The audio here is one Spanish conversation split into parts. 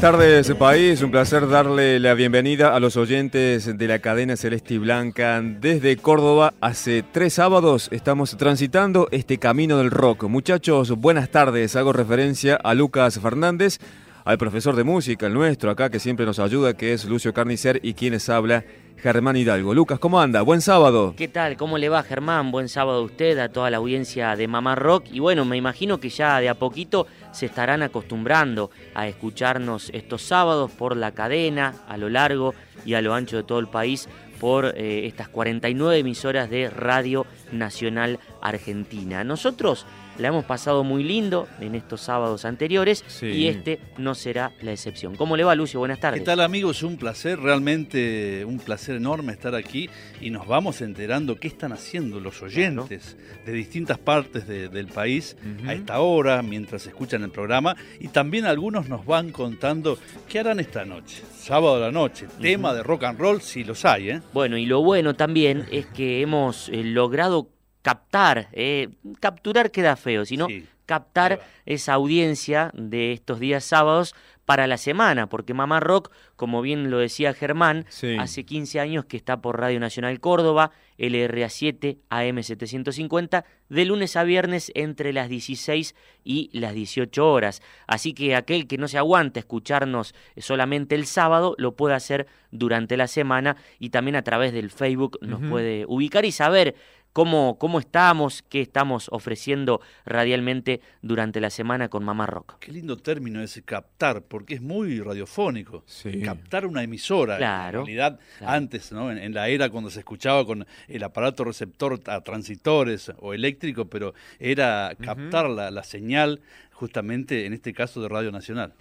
Buenas tardes, país. Un placer darle la bienvenida a los oyentes de la cadena Celeste y Blanca. Desde Córdoba, hace tres sábados estamos transitando este camino del rock. Muchachos, buenas tardes. Hago referencia a Lucas Fernández, al profesor de música, el nuestro acá, que siempre nos ayuda, que es Lucio Carnicer, y quienes habla, Germán Hidalgo. Lucas, ¿cómo anda? Buen sábado. ¿Qué tal? ¿Cómo le va Germán? Buen sábado a usted, a toda la audiencia de Mamá Rock. Y bueno, me imagino que ya de a poquito se estarán acostumbrando a escucharnos estos sábados por la cadena, a lo largo y a lo ancho de todo el país, por eh, estas 49 emisoras de Radio Nacional Argentina. Nosotros la hemos pasado muy lindo en estos sábados anteriores Sí. y este no será la excepción. ¿Cómo le va, Lucio? Buenas tardes. ¿Qué tal amigos? Un placer, realmente un placer enorme estar aquí y nos vamos enterando qué están haciendo los oyentes de distintas partes de- del país a esta hora, mientras escuchan el programa, y también algunos nos van contando qué harán esta noche, sábado a la noche, tema de rock and roll, si los hay, ¿eh? Bueno, y lo bueno también es que hemos eh, logrado captar, eh, capturar queda feo, sino Sí. captar esa audiencia de estos días sábados para la semana, porque Mamá Rock, como bien lo decía Germán, Sí. hace 15 años que está por Radio Nacional Córdoba, LRA7 AM750, de lunes a viernes entre las 16 y las 18 horas. Así que aquel que no se aguanta escucharnos solamente el sábado, lo puede hacer durante la semana y también a través del Facebook nos puede ubicar y saber cómo, cómo estamos, qué estamos ofreciendo radialmente durante la semana con Mamá Rock. Qué lindo término ese captar, porque es muy radiofónico. Sí. Captar una emisora. Claro, En realidad, claro. antes, ¿no? En, en la era cuando se escuchaba con el aparato receptor a transitores o eléctrico, pero era captar la, la señal justamente en este caso de Radio Nacional.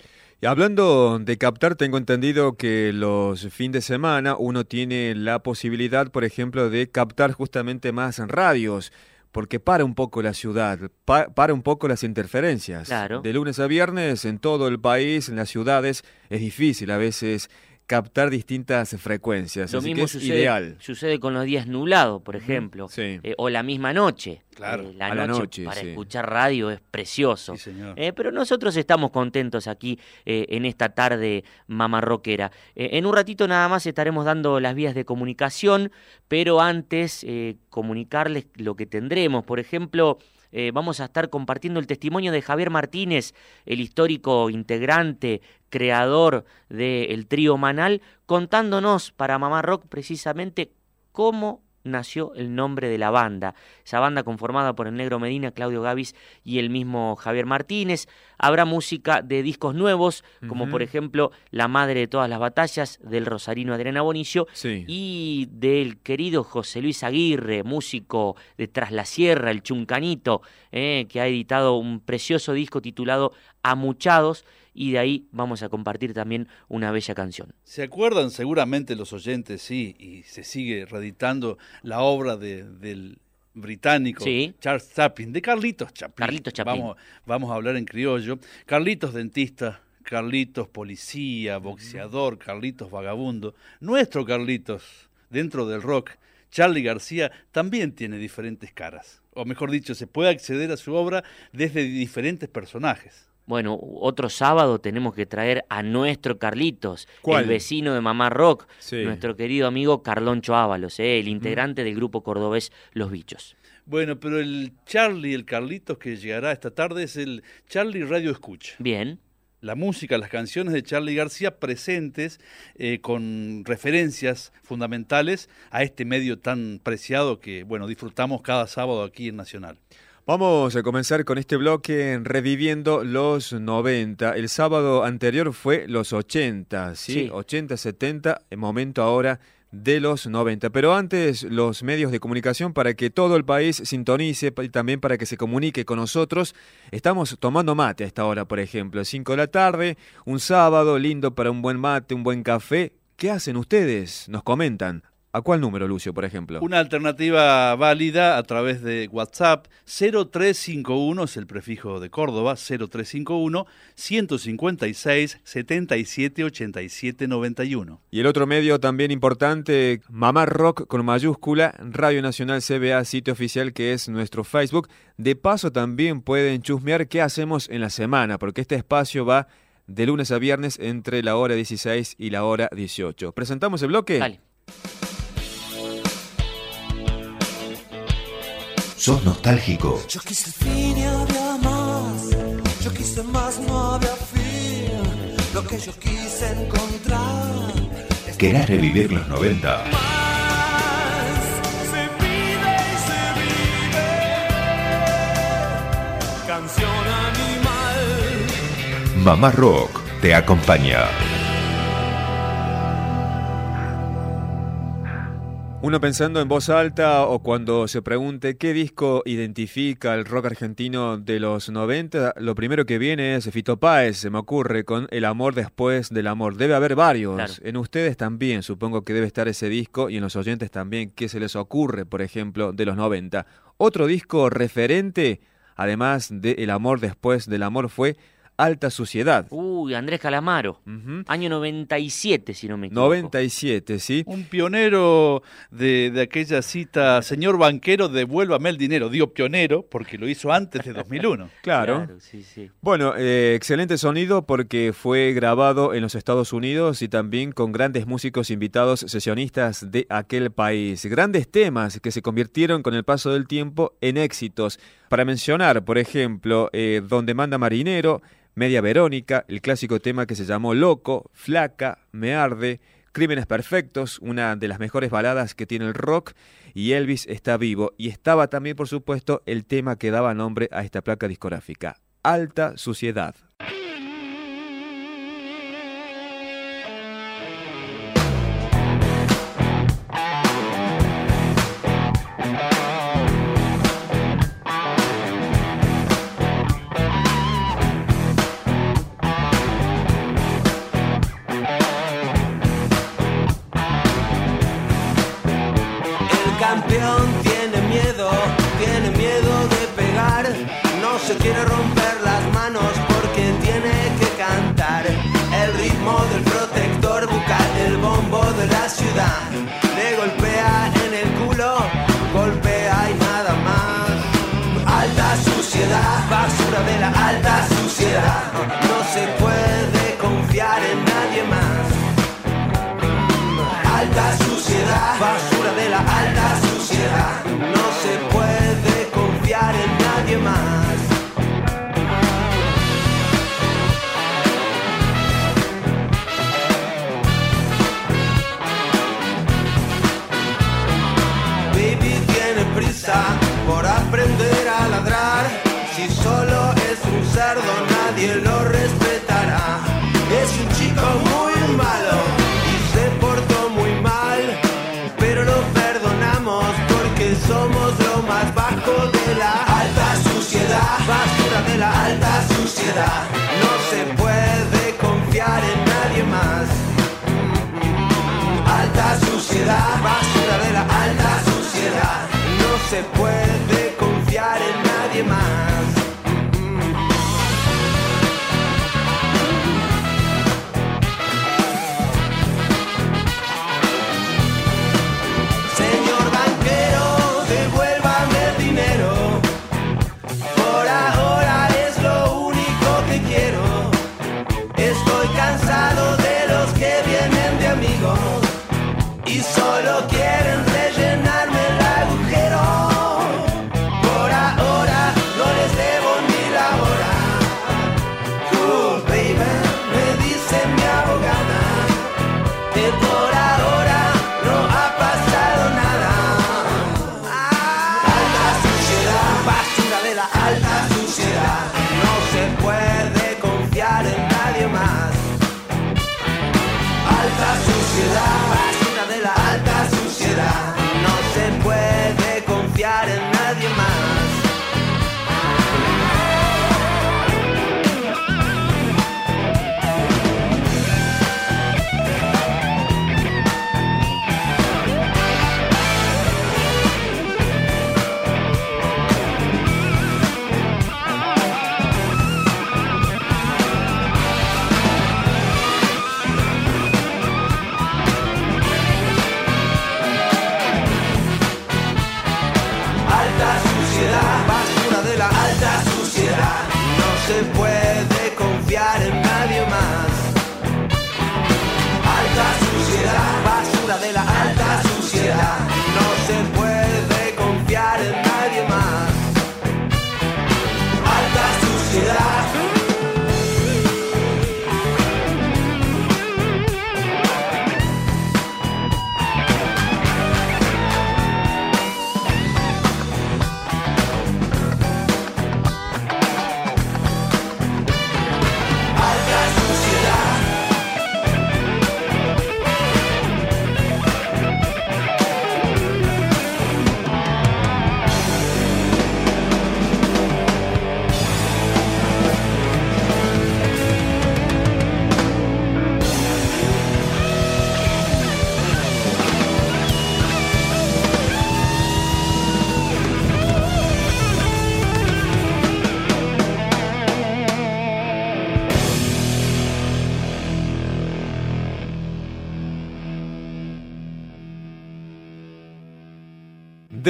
Y hablando de captar, tengo entendido que los fines de semana uno tiene la posibilidad, por ejemplo, de captar justamente más radios, porque para un poco la ciudad, pa- para un poco las interferencias. Claro. De lunes a viernes, en todo el país, en las ciudades, es difícil a veces captar distintas frecuencias. Lo así que mismo es sucede, ideal. sucede con los días nublados, por ejemplo, sí. eh, o la misma noche. Claro, Eh, la, a la noche noche, para sí. escuchar radio es precioso. Sí, señor. Eh, pero nosotros estamos contentos aquí eh, en esta tarde mamarroquera. Eh, en un ratito nada más estaremos dando las vías de comunicación, pero antes eh, comunicarles lo que tendremos. Por ejemplo, eh, vamos a estar compartiendo el testimonio de Javier Martínez, el histórico integrante, creador del trío Manal, contándonos para Mamá Rock precisamente cómo nació el nombre de la banda. Esa banda conformada por el Negro Medina, Claudio Gavis y el mismo Javier Martínez. Habrá música de discos nuevos, como por ejemplo La Madre de todas las batallas del Rosarino Adriana Bonicio Sí. y del querido José Luis Aguirre, músico de Tras la Sierra, el Chuncanito, eh, que ha editado un precioso disco titulado Amuchados y de ahí vamos a compartir también una bella canción. ¿Se acuerdan seguramente los oyentes, sí, y se sigue reeditando la obra de- del británico Sí. Charles Chaplin, de Carlitos Chaplin. Carlitos Chaplin. Vamos, vamos a hablar en criollo. Carlitos dentista, Carlitos policía, boxeador, Carlitos vagabundo. Nuestro Carlitos, dentro del rock, Charlie García, también tiene diferentes caras. O mejor dicho, se puede acceder a su obra desde diferentes personajes. Bueno, otro sábado tenemos que traer a nuestro Carlitos, ¿Cuál? el vecino de Mamá Rock, Sí. nuestro querido amigo Carloncho Ábalos, eh, el integrante del grupo cordobés Los Bichos. Bueno, pero el Charlie, el Carlitos que llegará esta tarde es el Charlie Radio Escucha. Bien, La música, las canciones de Charlie García presentes eh, con referencias fundamentales a este medio tan preciado que, bueno, disfrutamos cada sábado aquí en Nacional. Vamos a comenzar con este bloque reviviendo los 90. El sábado anterior fue los 80, ¿sí? Sí. 80, 70, el momento ahora de los 90. Pero antes los medios de comunicación para que todo el país sintonice y también para que se comunique con nosotros. Estamos tomando mate a esta hora, por ejemplo, 5 de la tarde, un sábado lindo para un buen mate, un buen café. ¿Qué hacen ustedes? Nos comentan. ¿A cuál número, Lucio, por ejemplo? Una alternativa válida a través de WhatsApp 0351 es el prefijo de Córdoba 0351 156 77 87 91. Y el otro medio también importante, Mamá Rock con mayúscula, Radio Nacional CBA, sitio oficial que es nuestro Facebook. De paso también pueden chusmear qué hacemos en la semana, porque este espacio va de lunes a viernes entre la hora 16 y la hora 18. ¿Presentamos el bloque? dale. ¿Sos nostálgico? Yo quise fin y había más. Yo quise más, no había fin. Lo que yo quise encontrar. ¿Querés revivir los 90? Más se y se vive. Canción animal. Mamá Rock te acompaña. Uno pensando en voz alta o cuando se pregunte qué disco identifica el rock argentino de los 90, lo primero que viene es Fito Páez, se me ocurre, con El amor después del amor. Debe haber varios. Claro. En ustedes también, supongo que debe estar ese disco y en los oyentes también, ¿qué se les ocurre, por ejemplo, de los 90? Otro disco referente, además de El amor después del amor, fue Alta Suciedad. Uy, Andrés Calamaro, Ujú. año 97, si no me equivoco. 97, ¿sí? Un pionero de, de aquella cita, señor banquero, devuélvame el dinero. Digo pionero porque lo hizo antes de 2001. Claro. sí, sí. Bueno, eh, excelente sonido porque fue grabado en los Estados Unidos y también con grandes músicos invitados sesionistas de aquel país. Grandes temas que se convirtieron con el paso del tiempo en éxitos. Para mencionar, por ejemplo, eh, Donde manda marinero, Media Verónica, el clásico tema que se llamó Loco, Flaca, Me arde, Crímenes Perfectos, una de las mejores baladas que tiene el rock, y Elvis está vivo. Y estaba también, por supuesto, el tema que daba nombre a esta placa discográfica, Alta Suciedad. Quiere romper nadie lo respetará. Es un chico muy malo y se portó muy mal. Pero lo perdonamos porque somos lo más bajo de la alta suciedad. Basura de la alta suciedad. No se puede confiar en nadie más. Alta suciedad, basura de la alta suciedad. No se puede confiar en nadie más.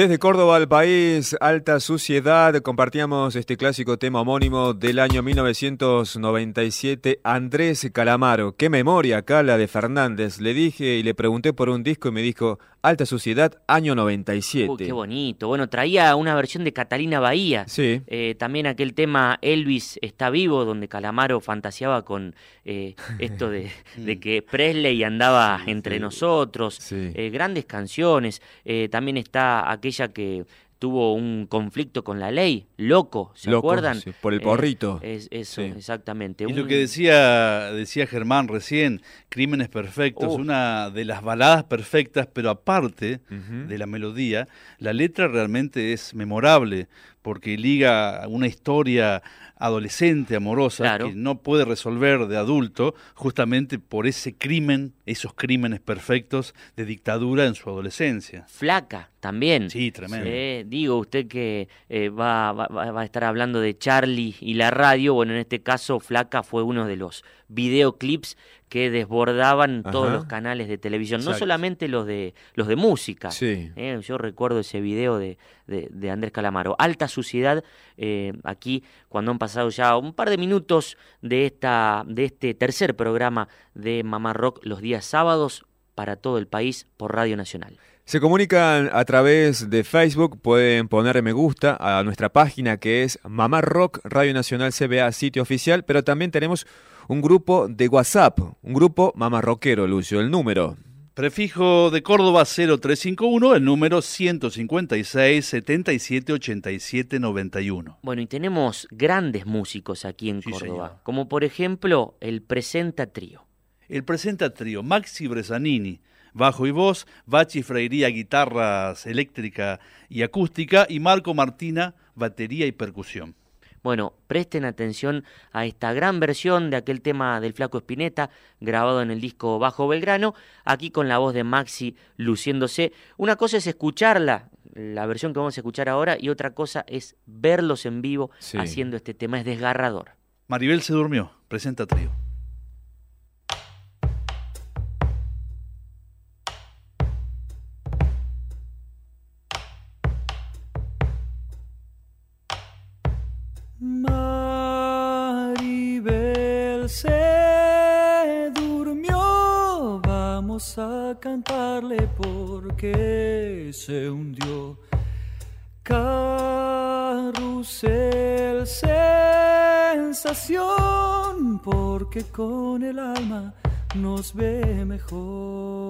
Desde Córdoba al país, alta suciedad, compartíamos este clásico tema homónimo del año 1997, Andrés Calamaro. Qué memoria acá la de Fernández. Le dije y le pregunté por un disco y me dijo, alta suciedad, año 97. Uy, qué bonito. Bueno, traía una versión de Catalina Bahía. Sí. Eh, también aquel tema Elvis está vivo, donde Calamaro fantaseaba con eh, esto de, de que Presley andaba entre nosotros. Sí. Eh, grandes canciones. También está aquella que tuvo un conflicto con la ley, Loco, ¿se Loco, acuerdan? sí, por el Eh, porrito. es, eso, Sí. exactamente. Y lo que decía, decía Germán recién, Crímenes Perfectos, Oh. una de las baladas perfectas, pero aparte de la melodía, la letra realmente es memorable, porque liga una historia adolescente, amorosa, Claro. que no puede resolver de adulto, justamente por ese crimen, esos crímenes perfectos de dictadura en su adolescencia. Flaca también. Sí, tremendo. Eh, digo, usted que eh, va, va- va- a estar hablando de Charlie y la radio, bueno, en este caso Flaca fue uno de los videoclips que desbordaban todos los canales de televisión, no solamente los de los de música. Sí. Eh, yo recuerdo ese video de, de- de Andrés Calamaro. Alta suciedad, eh, aquí cuando han pasado ya un par de minutos de, esta, de este tercer programa de Mamá Rock los días sábados para todo el país por Radio Nacional. Se comunican a través de Facebook, pueden poner me gusta a nuestra página que es Mamá Rock Radio Nacional CBA sitio oficial, pero también tenemos un grupo de WhatsApp, un grupo Mamá Rockero, Lucio, el número. Prefijo de Córdoba 0351, el número 156 77 87 91. Bueno, y tenemos grandes músicos aquí en Sí, Córdoba, señor. como por ejemplo el Presenta Trío. El presenta trío Maxi Bresanini, bajo y voz, Bachi Freiría, guitarras eléctrica y acústica, y Marco Martina, batería y percusión. Bueno, presten atención a esta gran versión de aquel tema del Flaco Espineta, grabado en el disco Bajo Belgrano, aquí con la voz de Maxi luciéndose. Una cosa es escucharla, la versión que vamos a escuchar ahora, y otra cosa es verlos en vivo Sí. haciendo este tema. Es desgarrador. Maribel se durmió, presenta trío. Vamos a cantarle porque se hundió. Carrusel sensación, porque con el alma nos ve mejor.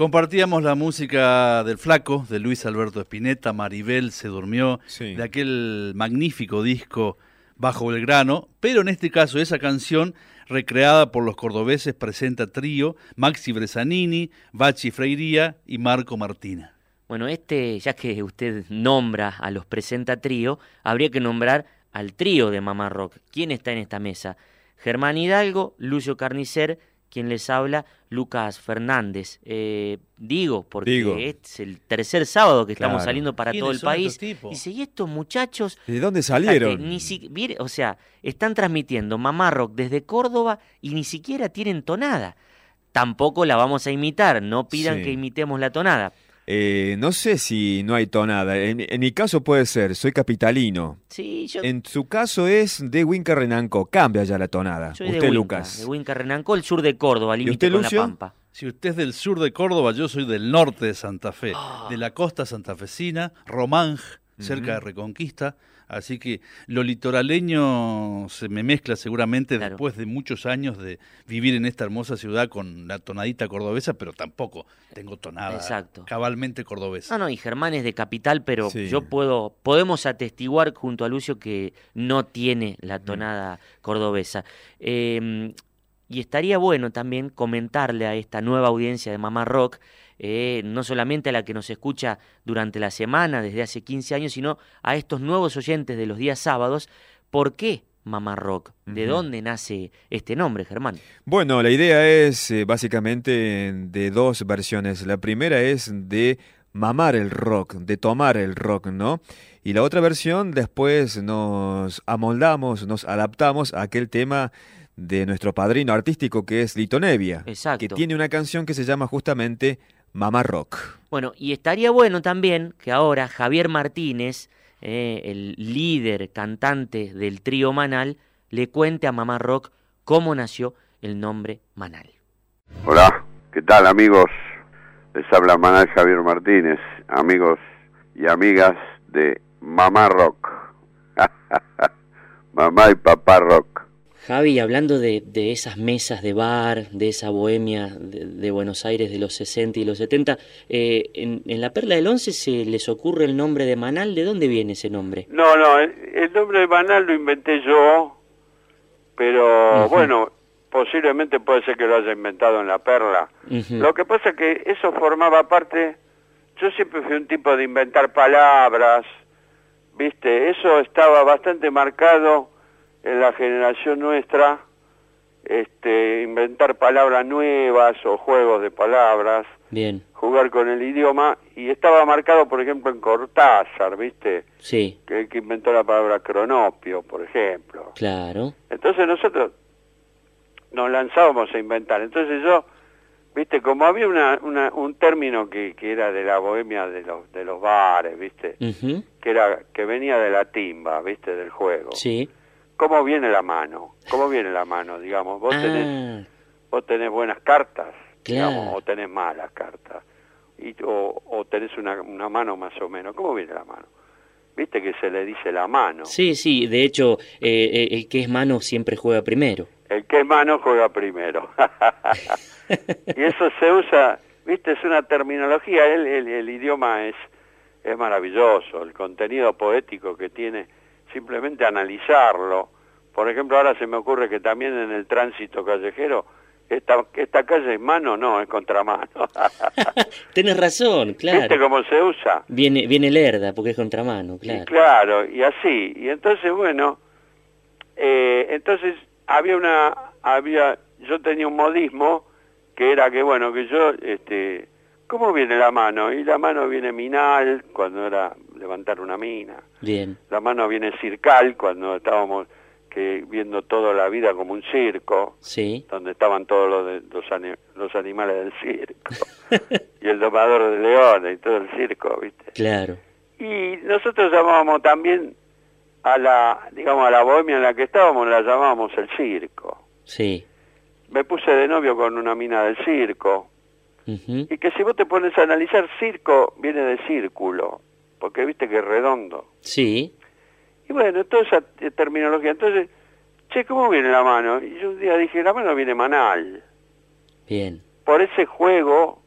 Compartíamos la música del Flaco, de Luis Alberto Spinetta, Maribel se durmió, Sí. de aquel magnífico disco Bajo Belgrano, pero en este caso esa canción, recreada por los cordobeses, presenta trío Maxi Bresanini, Bachi Freiría y Marco Martina. Bueno, este, ya que usted nombra a los presenta trío, habría que nombrar al trío de Mamá Rock. ¿Quién está en esta mesa? Germán Hidalgo, Lucio Carnicer, quien les habla, Lucas Fernández. Eh, digo, porque Digo. es el tercer sábado que estamos saliendo para ¿Quiénes todo el país. estos? Dice, ¿y estos muchachos? ¿De dónde O sea, que salieron? ni si- mire, o sea, están transmitiendo Mamá Rock desde Córdoba y ni siquiera tienen tonada. Tampoco la vamos a imitar, no pidan Sí. que imitemos la tonada. Eh, no sé si no hay tonada. En, en mi caso puede ser, soy capitalino. Sí, yo, En su caso es de Winca Renanco. Cambia ya la tonada. Soy de Usted, Huinca, Lucas. De Huinca Renanco, el sur de Córdoba, límite usted, con Lucio? la Pampa. Si usted es del sur de Córdoba, yo soy del norte de Santa Fe, Ah. de la costa santafesina, Romanj, cerca de Reconquista. Así que lo litoraleño se me mezcla seguramente Claro. después de muchos años de vivir en esta hermosa ciudad con la tonadita cordobesa, pero tampoco tengo tonada Exacto. cabalmente cordobesa. No, no, y Germán es de capital, pero Sí. yo puedo, podemos atestiguar junto a Lucio que no tiene la tonada cordobesa. Eh, y estaría bueno también comentarle a esta nueva audiencia de Mamá Rock, eh, no solamente a la que nos escucha durante la semana, desde hace 15 años, sino a estos nuevos oyentes de los días sábados, ¿por qué Mamá Rock? ¿De dónde nace este nombre, Germán? Bueno, la idea es eh, básicamente de dos versiones. La primera es de mamar el rock, de tomar el rock, ¿no? Y la otra versión después nos amoldamos, nos adaptamos a aquel tema de nuestro padrino artístico que es Lito Nevia, Exacto. que tiene una canción que se llama justamente Mamá Rock. Bueno, y estaría bueno también que ahora Javier Martínez, eh, el líder cantante del trío Manal, le cuente a Mamá Rock cómo nació el nombre Manal. Hola, ¿qué tal amigos? Les habla Manal Javier Martínez, amigos y amigas de Mamá Rock. Mamá y Papá Rock. Javi, hablando de, de esas mesas de bar, de esa bohemia de, de Buenos Aires de los 60 y los 70, eh, en, en la Perla del Once se les ocurre el nombre de Manal. ¿De dónde viene ese nombre? No, no, el, el nombre de Banal lo inventé yo, pero bueno, posiblemente puede ser que lo haya inventado en La Perla. Lo que pasa es que eso formaba parte, yo siempre fui un tipo de inventar palabras, viste, eso estaba bastante marcado en la generación nuestra, este, inventar palabras nuevas o juegos de palabras, Bien, jugar con el idioma, y estaba marcado, por ejemplo, en Cortázar, viste, sí, que, que inventó la palabra cronopio, por ejemplo. claro. Entonces nosotros nos lanzábamos a inventar. Entonces yo, viste, como había una, una- un término que, que era de la bohemia de los, de los bares, viste, que era que venía de la timba, viste, del juego. Sí. ¿Cómo viene la mano? ¿Cómo viene la mano, digamos? Vos tenés, Ah, vos tenés buenas cartas, Claro. digamos, o tenés malas cartas, y, o, o tenés una, una mano más o menos. ¿Cómo viene la mano? Viste que se le dice la mano. sí, sí, de hecho, eh, eh, el que es mano siempre juega primero. El que es mano juega primero. y eso se usa, viste, es una terminología, el, el- el idioma es, es maravilloso, el contenido poético que tiene, simplemente analizarlo. Por ejemplo, ahora se me ocurre que también en el tránsito callejero, esta, esta calle es mano, no, es contramano. Tienes razón, ¿Viste claro. cómo se usa? Viene, viene lerda porque es contramano, Y claro. claro, y así. Y entonces, bueno, eh, entonces había una, había, yo tenía un modismo que era que, bueno, que yo, este, ¿cómo viene la mano? Y la mano viene minal, cuando era levantar una mina. Bien, La mano viene circal, cuando estábamos que viendo toda la vida como un circo, sí. donde estaban todos los, de- los, ani- los animales del circo. y el domador de leones y todo el circo, ¿viste? Claro. Y nosotros llamábamos también a la, digamos, a la bohemia en la que estábamos, la llamábamos el circo. Sí. Me puse de novio con una mina del circo. Y que si vos te pones a analizar, circo viene de círculo, porque viste que es redondo. Sí. Y bueno, toda esa terminología. Entonces, che, ¿cómo viene la mano? Y yo un día dije, la mano viene manal. Bien. Por ese juego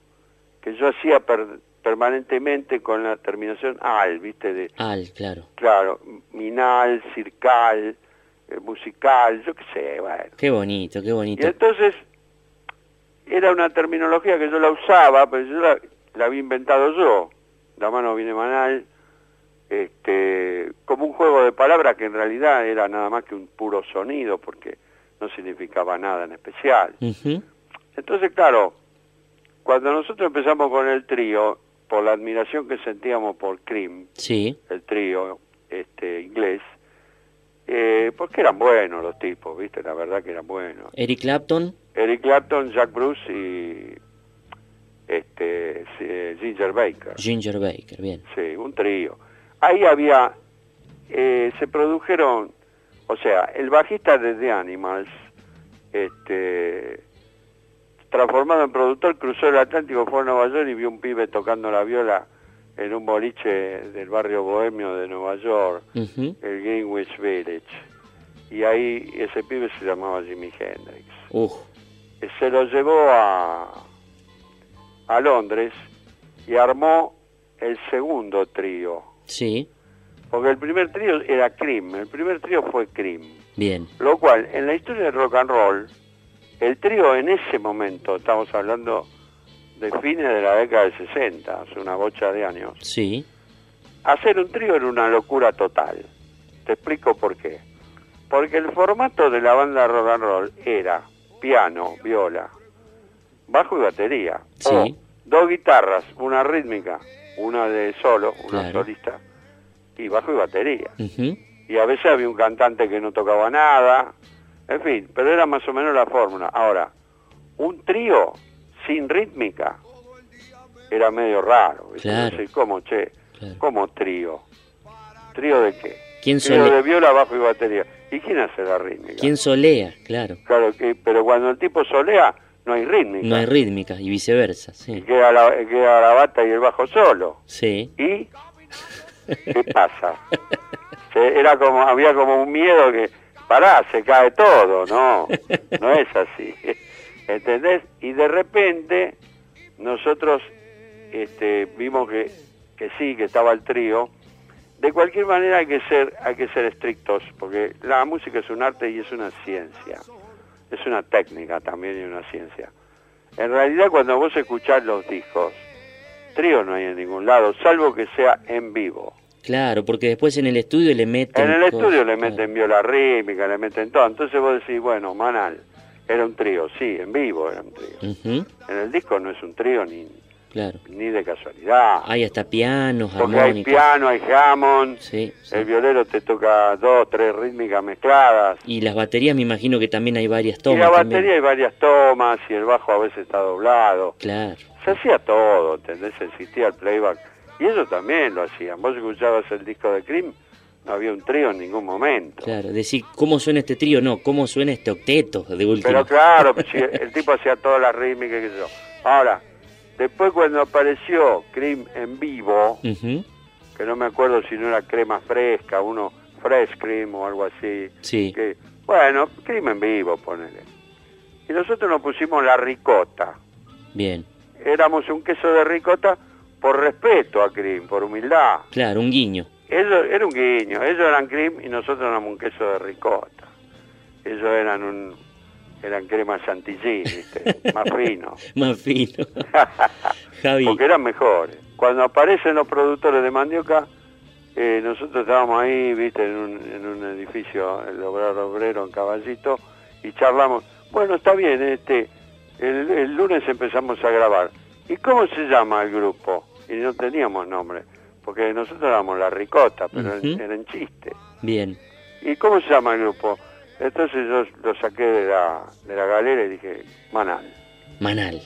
que yo hacía per- permanentemente con la terminación al, viste, de, Al, claro. claro, minal, circal, eh, musical, yo qué sé, bueno. Qué bonito, qué Y bonito. entonces era una terminología que yo la usaba, pero yo la, la había inventado yo. La mano viene manal, este, como un juego de palabras que en realidad era nada más que un puro sonido, porque no significaba nada en especial. Entonces, claro, cuando nosotros empezamos con el trío, por la admiración que sentíamos por Cream, Sí. el trío este inglés, eh, porque eran buenos los tipos, ¿viste? La verdad que eran buenos. Eric Clapton. Eric Clapton, Jack Bruce y este Ginger Baker. Ginger Baker, bien. Sí, un trío. Ahí había, eh, se produjeron, o sea, el bajista de The Animals, este, transformado en productor, cruzó el Atlántico, fue a Nueva York y vio un pibe tocando la viola en un boliche del barrio bohemio de Nueva York, el Greenwich Village. Y ahí ese pibe se llamaba Jimi Hendrix. Uf. Eh, Se lo llevó a, a Londres y armó el segundo trío. Sí. Porque el primer trío era Cream, el primer trío fue Cream. Bien. Lo cual, en la historia del rock and roll, el trío en ese momento, estamos hablando de fines de la década del 60, hace una bocha de años, Sí. hacer un trío era una locura total. Te explico por qué. Porque el formato de la banda rock and roll era piano, viola, bajo y batería. Sí. O dos guitarras, una rítmica, una de solo, una Claro. solista, y bajo y batería. Y a veces había un cantante que no tocaba nada, en fin, pero era más o menos la fórmula. Ahora, un trío sin rítmica era medio raro. Claro. Decir, ¿Cómo, che? Claro. ¿Cómo trío? ¿Trío de qué? ¿Quién, Trío de viola, bajo y batería. ¿Y quién hace la rítmica? ¿Quién solea? Claro. Claro, que, pero cuando el tipo solea, no hay rítmica. No hay rítmica y viceversa, sí. queda la, queda la bata y el bajo solo. Sí. ¿Y qué pasa? Se- Era como, había como un miedo que pará, se cae todo, no, no es así, ¿entendés? Y de repente nosotros este, vimos que, que sí, que estaba el trío, de cualquier manera hay que ser hay que ser estrictos porque la música es un arte y es una ciencia es una técnica también y una ciencia. En realidad cuando vos escuchás los discos trío no hay en ningún lado salvo que sea en vivo. Claro, porque después en el estudio le meten... en el estudio le meten viola rítmica le meten todo. Entonces vos decís bueno Manal era un trío. Sí en vivo era un trío. En el disco no es un trío ni claro. ni de casualidad Hay hasta pianos, porque hay piano hay Hammond Sí, sí. El violero te toca dos, tres rítmicas mezcladas. Y las baterías me imagino que también hay varias y tomas. la también. batería hay varias tomas y el bajo a veces está doblado. Claro. Se hacía todo, ¿entendés? Existía el playback. Y ellos también lo hacían. Vos escuchabas el disco de Cream, no había un trío en ningún momento. Claro, decir cómo suena este trío, no, cómo suena este octeto de último. Pero claro, el tipo hacía todas las rítmicas y sé yo. Ahora, después cuando apareció Cream en vivo, que no me acuerdo si no era crema fresca, uno fresh cream o algo así. Sí. Que, bueno, cream en vivo, ponele. Y nosotros nos pusimos la ricota. Bien. Éramos un queso de ricota por respeto a cream, por humildad. Claro, un guiño. Ellos, era un guiño, ellos eran cream y nosotros éramos un queso de ricota. Ellos eran un eran crema chantilly, ¿viste? más fino. Más fino. Javi. porque eran mejores. Cuando aparecen los productores de mandioca, eh, nosotros estábamos ahí, viste, en un, en un edificio, el obrero obrero en Caballito, y charlamos. Bueno, está bien, este, el, el lunes empezamos a grabar. ¿Y cómo se llama el grupo? Y no teníamos nombre, porque nosotros éramos la ricota, pero Ujú. era en chiste. Bien. ¿Y cómo se llama el grupo? Entonces yo lo saqué de la, de la galera y dije, Manal. Manal.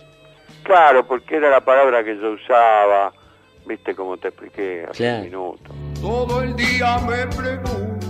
Claro, porque era la palabra que yo usaba, viste como te expliqué hace Claro. un minuto. Todo el día me pregunto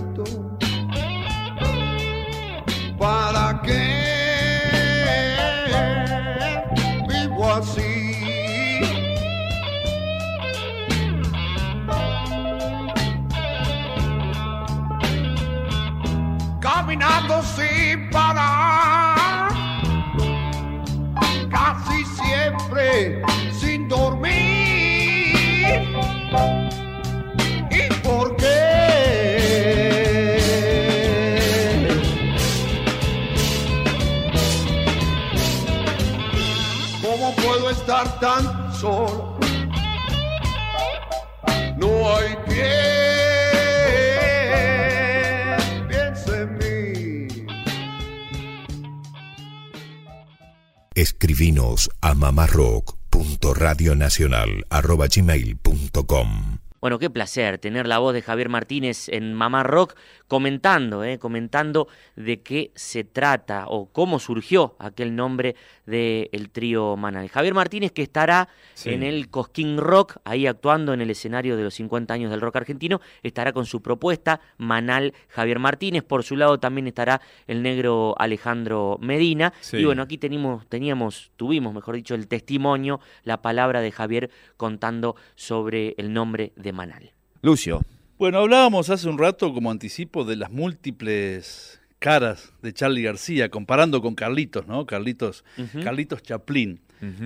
Escribinos a mamarrock.radionacional.gmail.com Bueno, qué placer tener la voz de Javier Martínez en Mamá Rock comentando, eh, comentando de qué se trata o cómo surgió aquel nombre del trío Manal. Javier Martínez que estará Sí. en el Cosquín Rock, ahí actuando en el escenario de los 50 años del rock argentino, estará con su propuesta Manal Javier Martínez. Por su lado también estará el negro Alejandro Medina. Sí. Y bueno, aquí tenemos, teníamos, tuvimos, mejor dicho, el testimonio, la palabra de Javier contando sobre el nombre de Manal. Lucio. Bueno, hablábamos hace un rato como anticipo de las múltiples caras de Charlie García, comparando con Carlitos, ¿no? Carlitos. Carlitos Chaplin.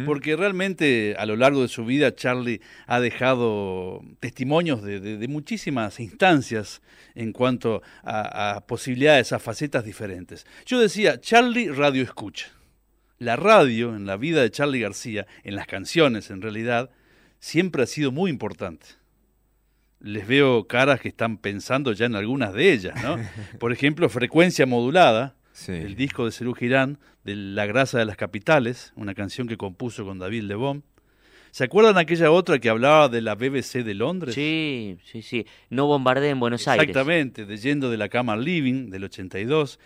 Porque realmente a lo largo de su vida Charlie ha dejado testimonios de, de- de muchísimas instancias en cuanto a, a posibilidades, a facetas diferentes. Yo decía, Charlie radio escucha. La radio en la vida de Charlie García, en las canciones en realidad, siempre ha sido muy importante. Les veo caras que están pensando ya en algunas de ellas, ¿no? Por ejemplo, Frecuencia Modulada, Sí. el disco de Cerú Girán, de La Grasa de las Capitales, una canción que compuso con David Lebón. ¿Se acuerdan aquella otra que hablaba de la BBC de Londres? Sí, sí, sí. No bombardee en Buenos Aires. Exactamente, de Yendo de la Cama al Living, del 82.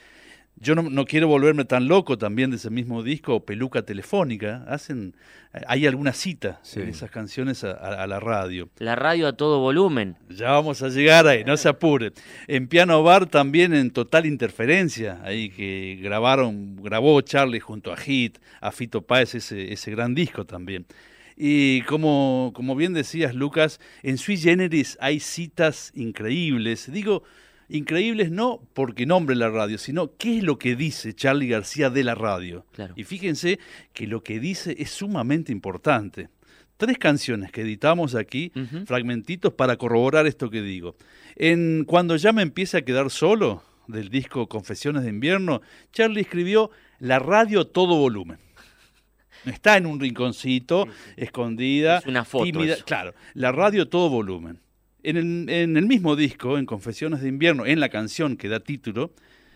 Yo no, no quiero volverme tan loco también de ese mismo disco, Peluca Telefónica. Hacen, eh, hay alguna cita Sí. en esas canciones a- a- a la radio. La radio a todo volumen. Ya vamos a llegar ahí, no se apure. En Piano Bar también en Total Interferencia, ahí que grabaron, grabó Charlie junto a Hit, a Fito Páez, ese, ese gran disco también. Y como, como bien decías, Lucas, en Sui Generis hay citas increíbles. Digo, Increíbles no porque nombre la radio, sino qué es lo que dice Charlie García de la radio. Claro. Y fíjense que lo que dice es sumamente importante. Tres canciones que editamos aquí, fragmentitos para corroborar esto que digo. En Cuando ya me empiece a quedar solo, del disco Confesiones de Invierno, Charlie escribió La radio todo volumen. Está en un rinconcito, escondida, Es una foto tímida. eso. Claro, la radio todo volumen. En el, en el mismo disco, en Confesiones de Invierno, en la canción que da título,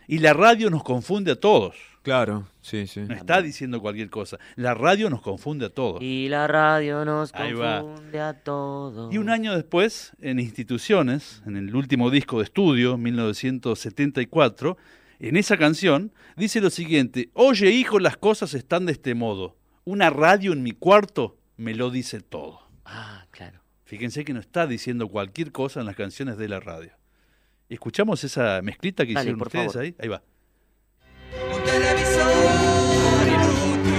y la radio nos confunde a todos. Claro, sí, sí. No está diciendo cualquier cosa. La radio nos confunde a todos. Y la radio nos Ahí va. confunde a todos. Y un año después, en Instituciones, en el último disco de estudio, 1974, en esa canción dice lo siguiente, Oye hijo, las cosas están de este modo. Una radio en mi cuarto me lo dice todo. Ah, claro. Fíjense que no está diciendo cualquier cosa en las canciones de la radio. ¿Escuchamos esa mezclita que Dale, hicieron por ustedes favor. ahí? Ahí va. Un televisor inútil,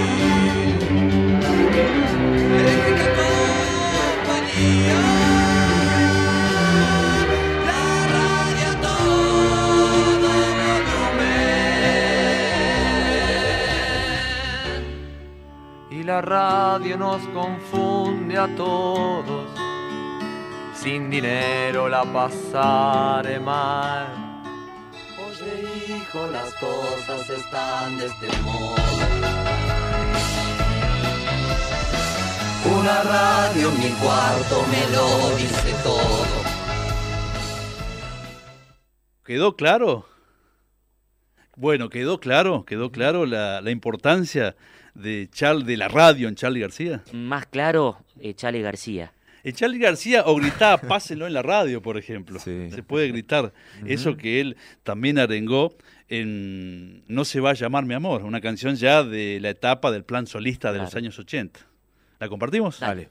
eléctrica compañía, la radio a todo volumen. Y la radio nos confunde a todos. Sin dinero la pasaré mal. Oye hijo, las cosas están de este modo. Una radio en mi cuarto me lo dice todo. ¿Quedó claro? Bueno, quedó claro, quedó claro la, la importancia de, Char- de la radio en Charlie García. Más claro, eh, Charlie García. Charlie García o gritaba pásenlo en la radio, por ejemplo. Sí. Se puede gritar. Eso que él también arengó en No se va a llamar mi amor, una canción ya de la etapa del plan solista de los años 80. ¿La compartimos? Dale.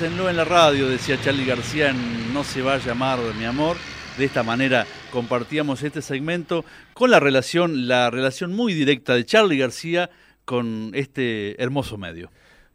En la radio, decía Charlie García en No se va a llamar mi amor. De esta manera compartíamos este segmento con la relación, la relación muy directa de Charlie García con este hermoso medio.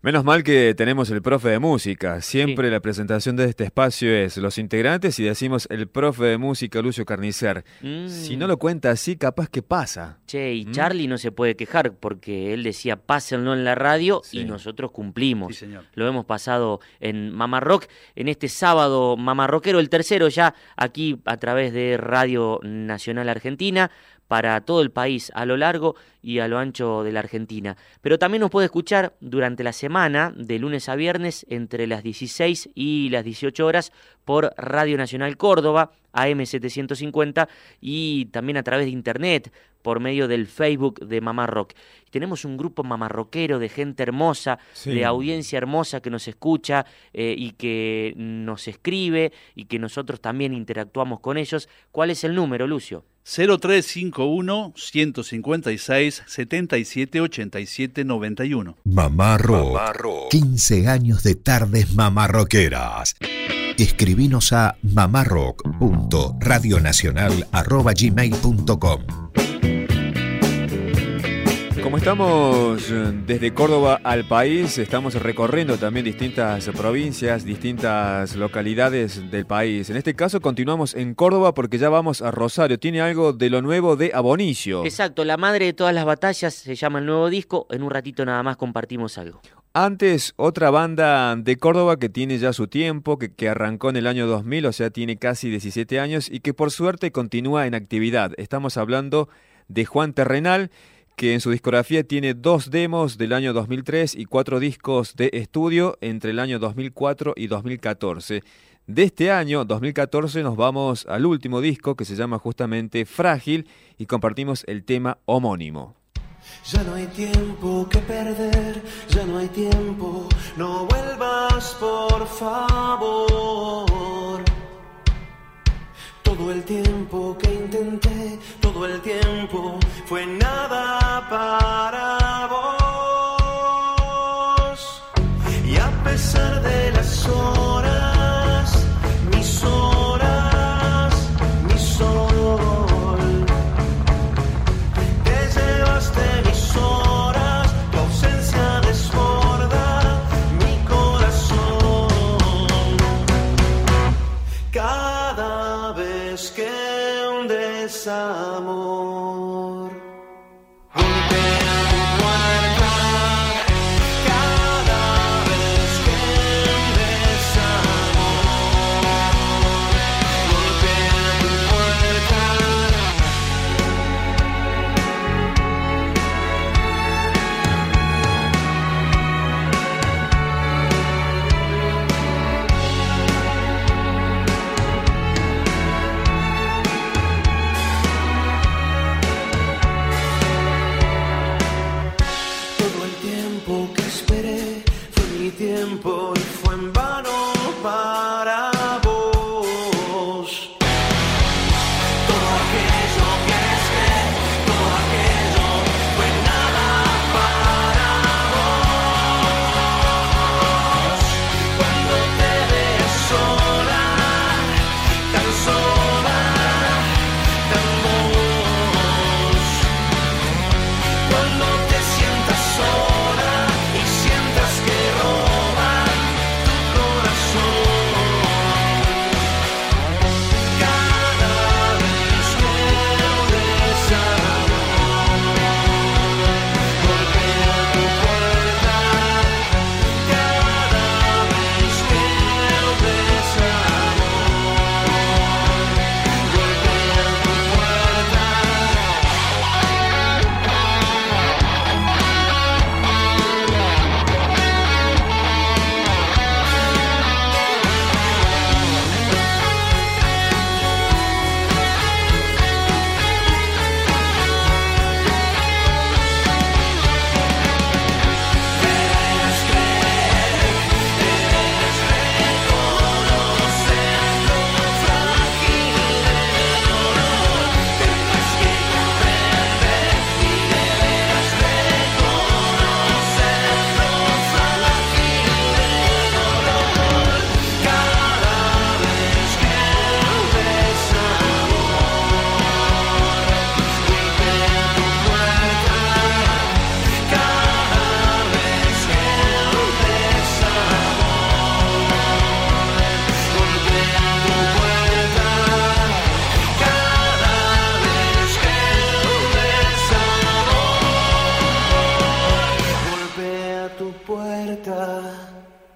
Menos mal que tenemos el profe de música. Siempre la presentación de este espacio es los integrantes y decimos el profe de música Lucio Carnicer. Mm. Si no lo cuenta así, capaz que pasa. Che, y ¿Mm? Charlie no se puede quejar porque él decía pásenlo en la radio Sí. y nosotros cumplimos. Sí, señor. Lo hemos pasado en Mamá Rock, en este sábado Mamá Rockero, el tercero ya aquí a través de Radio Nacional Argentina. Para todo el país, a lo largo y a lo ancho de la Argentina. Pero también nos puede escuchar durante la semana, de lunes a viernes, entre las 16 y las 18 horas, por Radio Nacional Córdoba, AM750, y también a través de internet, por medio del Facebook de Mamá Rock. Tenemos un grupo mamarroquero de gente hermosa, Sí. de audiencia hermosa que nos escucha eh, y que nos escribe y que nosotros también interactuamos con ellos. ¿Cuál es el número, Lucio? 0351 156 77 87 91. Mamá Rock. 15 años de tardes mamarroqueras. Escribinos a mamarrock.radionacional.gmail.com Como estamos eh, desde Córdoba al país, estamos recorriendo también distintas provincias, distintas localidades del país. En este caso continuamos en Córdoba porque ya vamos a Rosario. Tiene algo de lo nuevo de Abonicio. Exacto, La Madre de todas las batallas se llama el nuevo disco. En un ratito nada más compartimos algo. Antes, otra banda de Córdoba que tiene ya su tiempo, que, que arrancó en el año 2000, o sea, tiene casi 17 años y que por suerte continúa en actividad. Estamos hablando de Juan Terrenal, que en su discografía tiene dos demos del año 2003 y cuatro discos de estudio entre el año 2004 y 2014. De este año, 2014, nos vamos al último disco que se llama justamente Frágil y compartimos el tema homónimo. Ya no hay tiempo que perder, ya no hay tiempo, no vuelvas por favor. Todo el tiempo que intenté, todo el tiempo fue nada para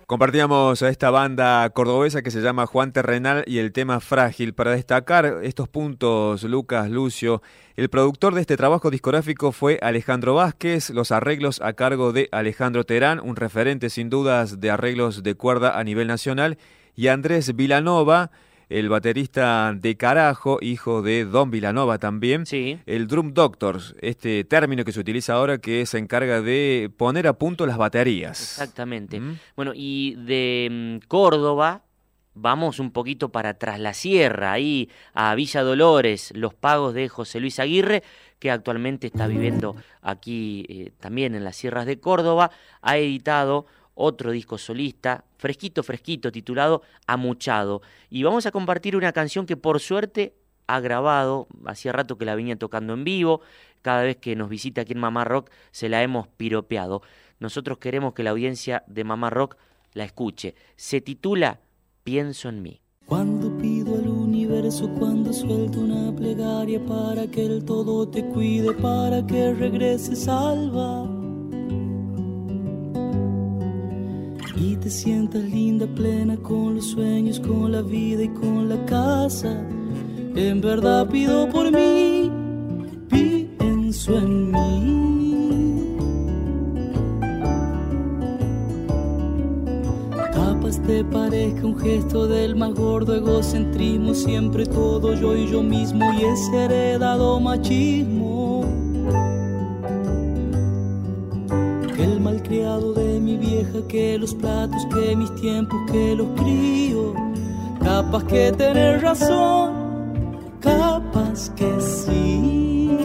Compartíamos a esta banda cordobesa que se llama Juan Terrenal y el tema Frágil. Para destacar estos puntos, Lucas, Lucio, el productor de este trabajo discográfico fue Alejandro Vázquez, los arreglos a cargo de Alejandro Terán, un referente sin dudas de arreglos de cuerda a nivel nacional, y Andrés Vilanova, el baterista de Carajo, hijo de Don Vilanova también, Sí. el Drum Doctors, este término que se utiliza ahora que se encarga de poner a punto las baterías. Exactamente. ¿Mm? Bueno, y de mm, Córdoba vamos un poquito para atrás, la sierra, ahí a Villa Dolores, los pagos de José Luis Aguirre, que actualmente está viviendo aquí eh, también en las sierras de Córdoba, ha editado otro disco solista, fresquito, fresquito, titulado Amuchado. Y vamos a compartir una canción que por suerte ha grabado, hacía rato que la venía tocando en vivo, cada vez que nos visita aquí en Mamá Rock se la hemos piropeado. Nosotros queremos que la audiencia de Mamá Rock la escuche. Se titula Pienso en mí. Cuando pido al universo, cuando suelto una plegaria para que el todo te cuide, para que regreses salva. Y te sientas linda, plena con los sueños, con la vida y con la casa. En verdad pido por mí, pienso en mí. Capaz te parezca un gesto del más gordo egocentrismo, siempre todo yo y yo mismo y ese heredado machismo. Que el malcriado de que los platos, que mis tiempos, que los crío. Capaz que tener razón, capaz que sí.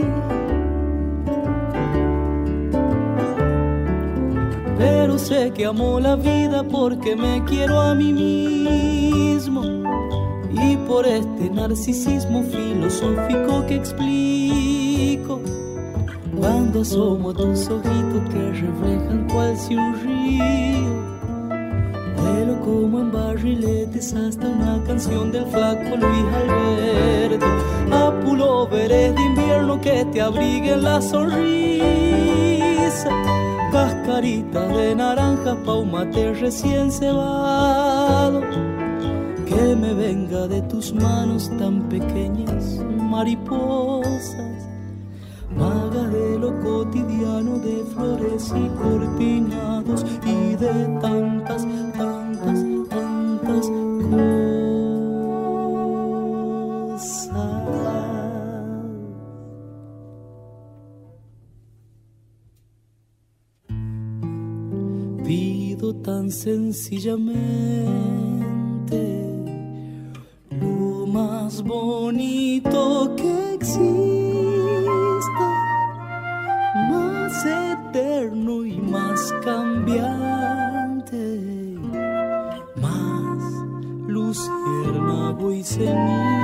Pero sé que amo la vida porque me quiero a mí mismo. Y por este narcisismo filosófico que explico. Cuando asomo tus ojitos que reflejan cual si un río. Vuelo como en barriletes hasta una canción del flaco Luis Alberto. A pulóveres de invierno que te abriguen la sonrisa. Cascaritas de naranja pa' recién cebado. Que me venga de tus manos tan pequeñas, mariposas. Cotidiano, de flores y cortinados y de tantas, tantas, tantas cosas. Pido tan sencillamente lo más bonito que exista, más eterno y más cambiante, más luciérnago y ceniza,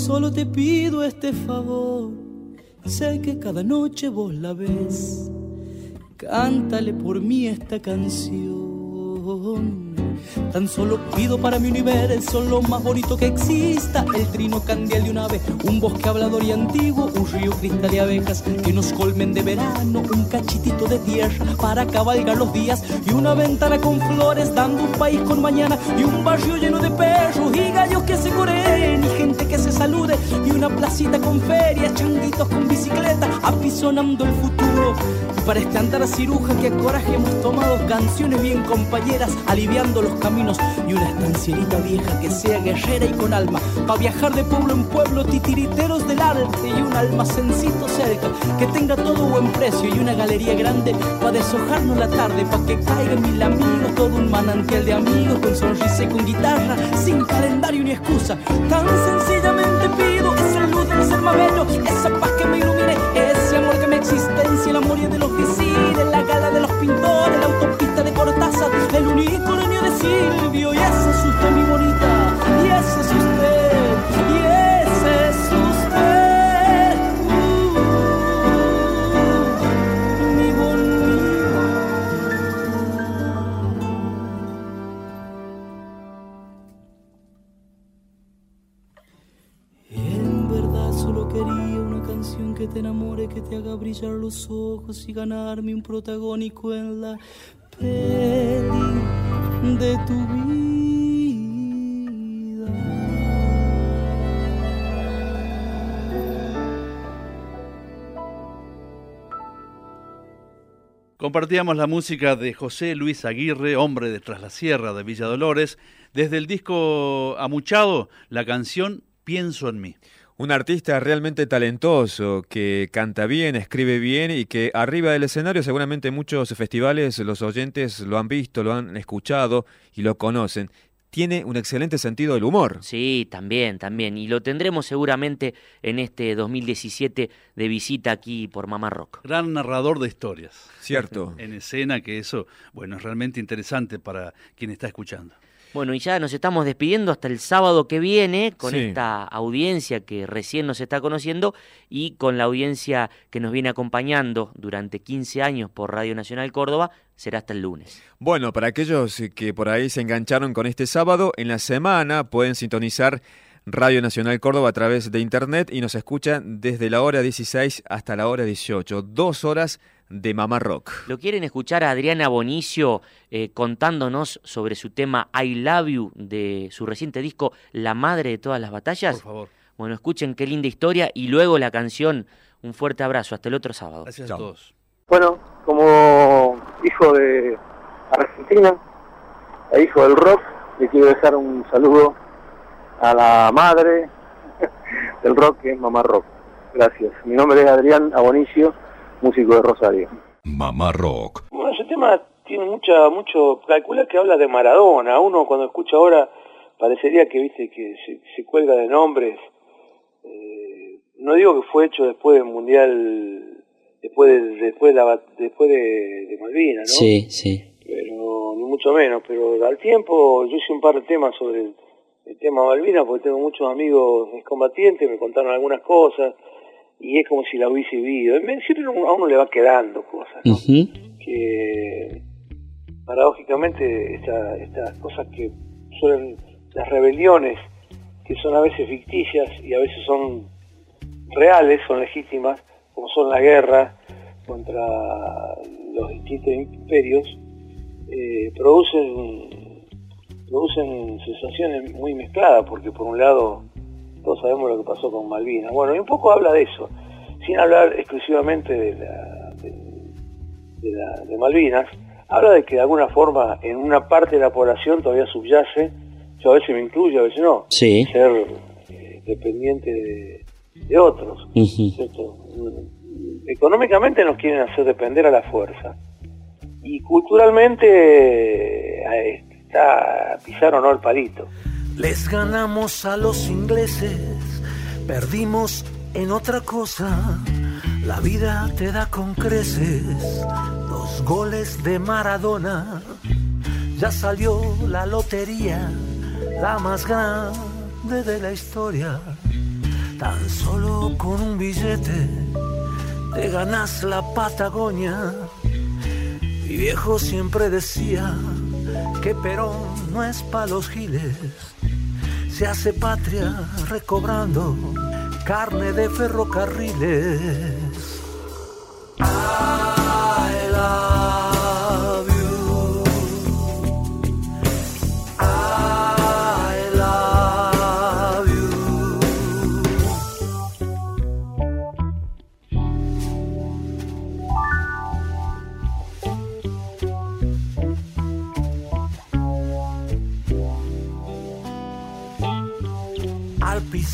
solo te pido este favor. Sé que cada noche vos la ves. Cántale por mí esta canción. Tan solo pido para mi universo lo más bonito que exista. El trino candial de un ave, un bosque hablador y antiguo, un río cristal de abejas que nos colmen de verano, un cachitito de tierra para cabalgar los días y una ventana con flores dando un país con mañana y un barrio lleno de perros y gallos que se coreen y gente que se salude y una placita con ferias, changuitos con bicicleta apisonando el futuro. Y para andar a ciruja que a coraje hemos tomado canciones bien compañeras aliviando los caminos. Y una estancierita vieja que sea guerrera y con alma. Para viajar de pueblo en pueblo titiriteros del arte y un almacencito cerca. Que tenga todo buen precio y una galería grande para deshojarnos la tarde para que caigan mil amigos todo un manantial de amigos con sonrisa y con guitarra sin calendario ni excusa. Tan sencillamente pido luz del ser más bello esa paz que me ilumine ese amor que me existencia el amor de la oficina la gala de los pintores la autopista de Cortázar el unicornio de Silvio y ese haga brillar los ojos y ganarme un protagónico en la peli de tu vida. Compartíamos la música de José Luis Aguirre, hombre de Tras la Sierra de Villa Dolores, desde el disco Amuchado, la canción Pienso en mí. Un artista realmente talentoso, que canta bien, escribe bien y que arriba del escenario seguramente en muchos festivales los oyentes lo han visto, lo han escuchado y lo conocen. Tiene un excelente sentido del humor. Sí, también, también. Y lo tendremos seguramente en este 2017 de visita aquí por Mamá Rock. Gran narrador de historias. Cierto. En escena, que eso, bueno, es realmente interesante para quien está escuchando. Bueno, y ya nos estamos despidiendo hasta el sábado que viene con Sí. esta audiencia que recién nos está conociendo y con la audiencia que nos viene acompañando durante 15 años por Radio Nacional Córdoba, será hasta el lunes. Bueno, para aquellos que por ahí se engancharon con este sábado, en la semana pueden sintonizar Radio Nacional Córdoba a través de internet y nos escuchan desde la hora 16 hasta la hora 18. Dos horas de Mamá Rock. ¿Lo quieren escuchar a Adriana Bonicio eh, contándonos sobre su tema I Love You de su reciente disco La Madre de Todas las Batallas? Por favor. Bueno, escuchen qué linda historia y luego la canción. Un fuerte abrazo. Hasta el otro sábado. Gracias Chao. a todos. Bueno, como hijo de Argentina e hijo del rock, le quiero dejar un saludo a la madre del rock, que es Mamá Rock. Gracias. Mi nombre es Adrián Abonicio, músico de Rosario. Mamá Rock. Bueno, ese tema tiene mucha, mucho, calcula que habla de Maradona. Uno cuando escucha ahora parecería que, viste, que se, se cuelga de nombres. Eh, no digo que fue hecho después del Mundial, después de, después de, la, después de, de Malvinas, ¿no? Sí, sí. Pero, ni mucho menos, pero al tiempo yo hice un par de temas sobre el, el tema Malvinas porque tengo muchos amigos excombatientes, me contaron algunas cosas y es como si la hubiese vivido. Siempre a uno le va quedando cosas, ¿no? que paradójicamente esta- estas cosas que suelen, las rebeliones, que son a veces ficticias y a veces son reales, son legítimas, como son la guerra contra los distintos imperios, eh, producen, producen sensaciones muy mezcladas, porque por un lado todos sabemos lo que pasó con Malvinas. Bueno, y un poco habla de eso, sin hablar exclusivamente de la, de, de la- de Malvinas, habla de que de alguna forma en una parte de la población todavía subyace, yo a veces me incluyo, a veces no, Sí. ser eh, dependiente de, de otros. ¿cierto? Económicamente nos quieren hacer depender a la fuerza. Y culturalmente eh, está pisaron ¿no? el palito. Les ganamos a los ingleses, perdimos en otra cosa. La vida te da con creces los goles de Maradona. Ya salió la lotería, la más grande de la historia. Tan solo con un billete te ganas la Patagonia. Mi viejo siempre decía que Perón no es pa' los giles. Se hace patria recobrando carne de ferrocarriles.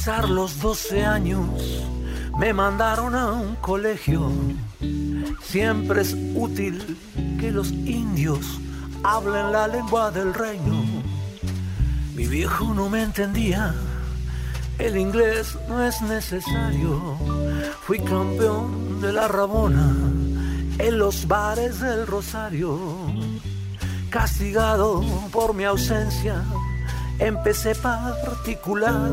Los 12 años me mandaron a un colegio. Siempre es útil que los indios hablen la lengua del reino. Mi viejo no me entendía, el inglés no es necesario. Fui campeón de la Rabona en los bares del Rosario. Castigado por mi ausencia, empecé particular.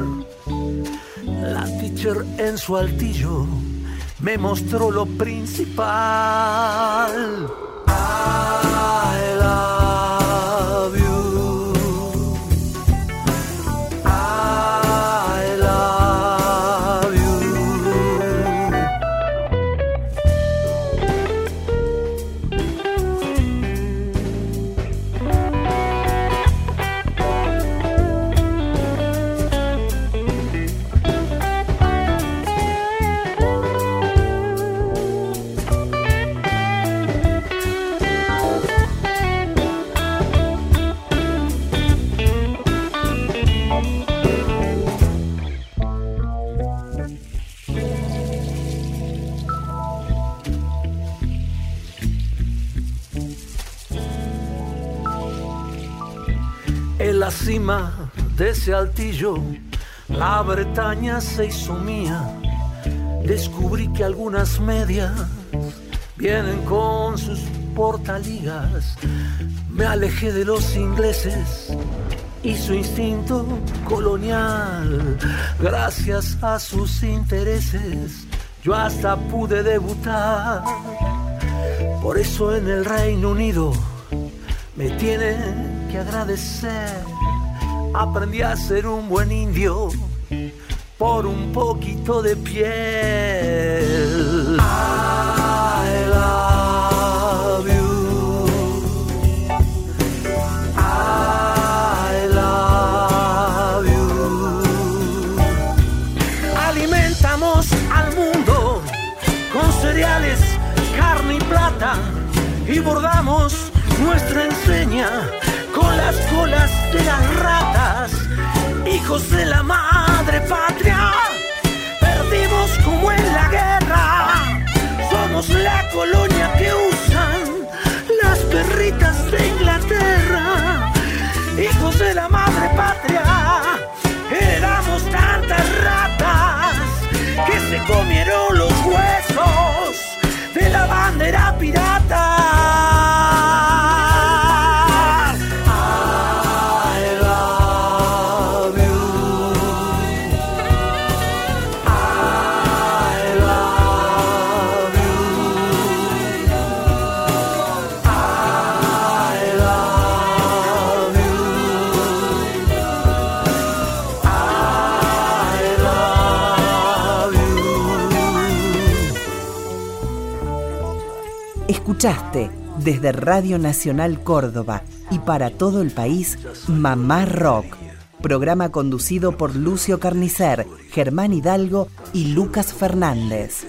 La teacher en su altillo me mostró lo principal. Altillo, la Bretaña se hizo mía. Descubrí que algunas medias vienen con sus portaligas. Me alejé de los ingleses y su instinto colonial. Gracias a sus intereses, yo hasta pude debutar. Por eso en el Reino Unido me tienen que agradecer. Aprendí a ser un buen indio por un poquito de piel. I love you. I love you. Alimentamos al mundo con cereales, carne y plata y bordamos nuestra enseña con las colas de las ratas, hijos de la madre. Escuchaste desde Radio Nacional Córdoba y para todo el país Mamá Rock, programa conducido por Lucio Carnicer, Germán Hidalgo y Lucas Fernández.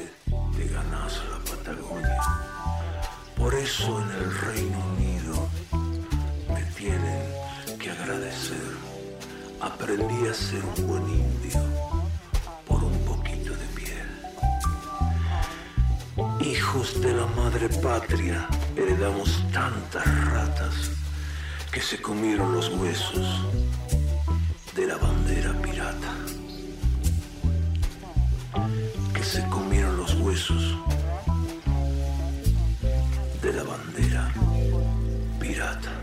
Te ganas la Patagonia. Por eso en el Reino Unido me tienen que agradecer. Aprendí a ser un de la madre patria heredamos tantas ratas que se comieron los huesos de la bandera pirata. Que se comieron los huesos de la bandera pirata.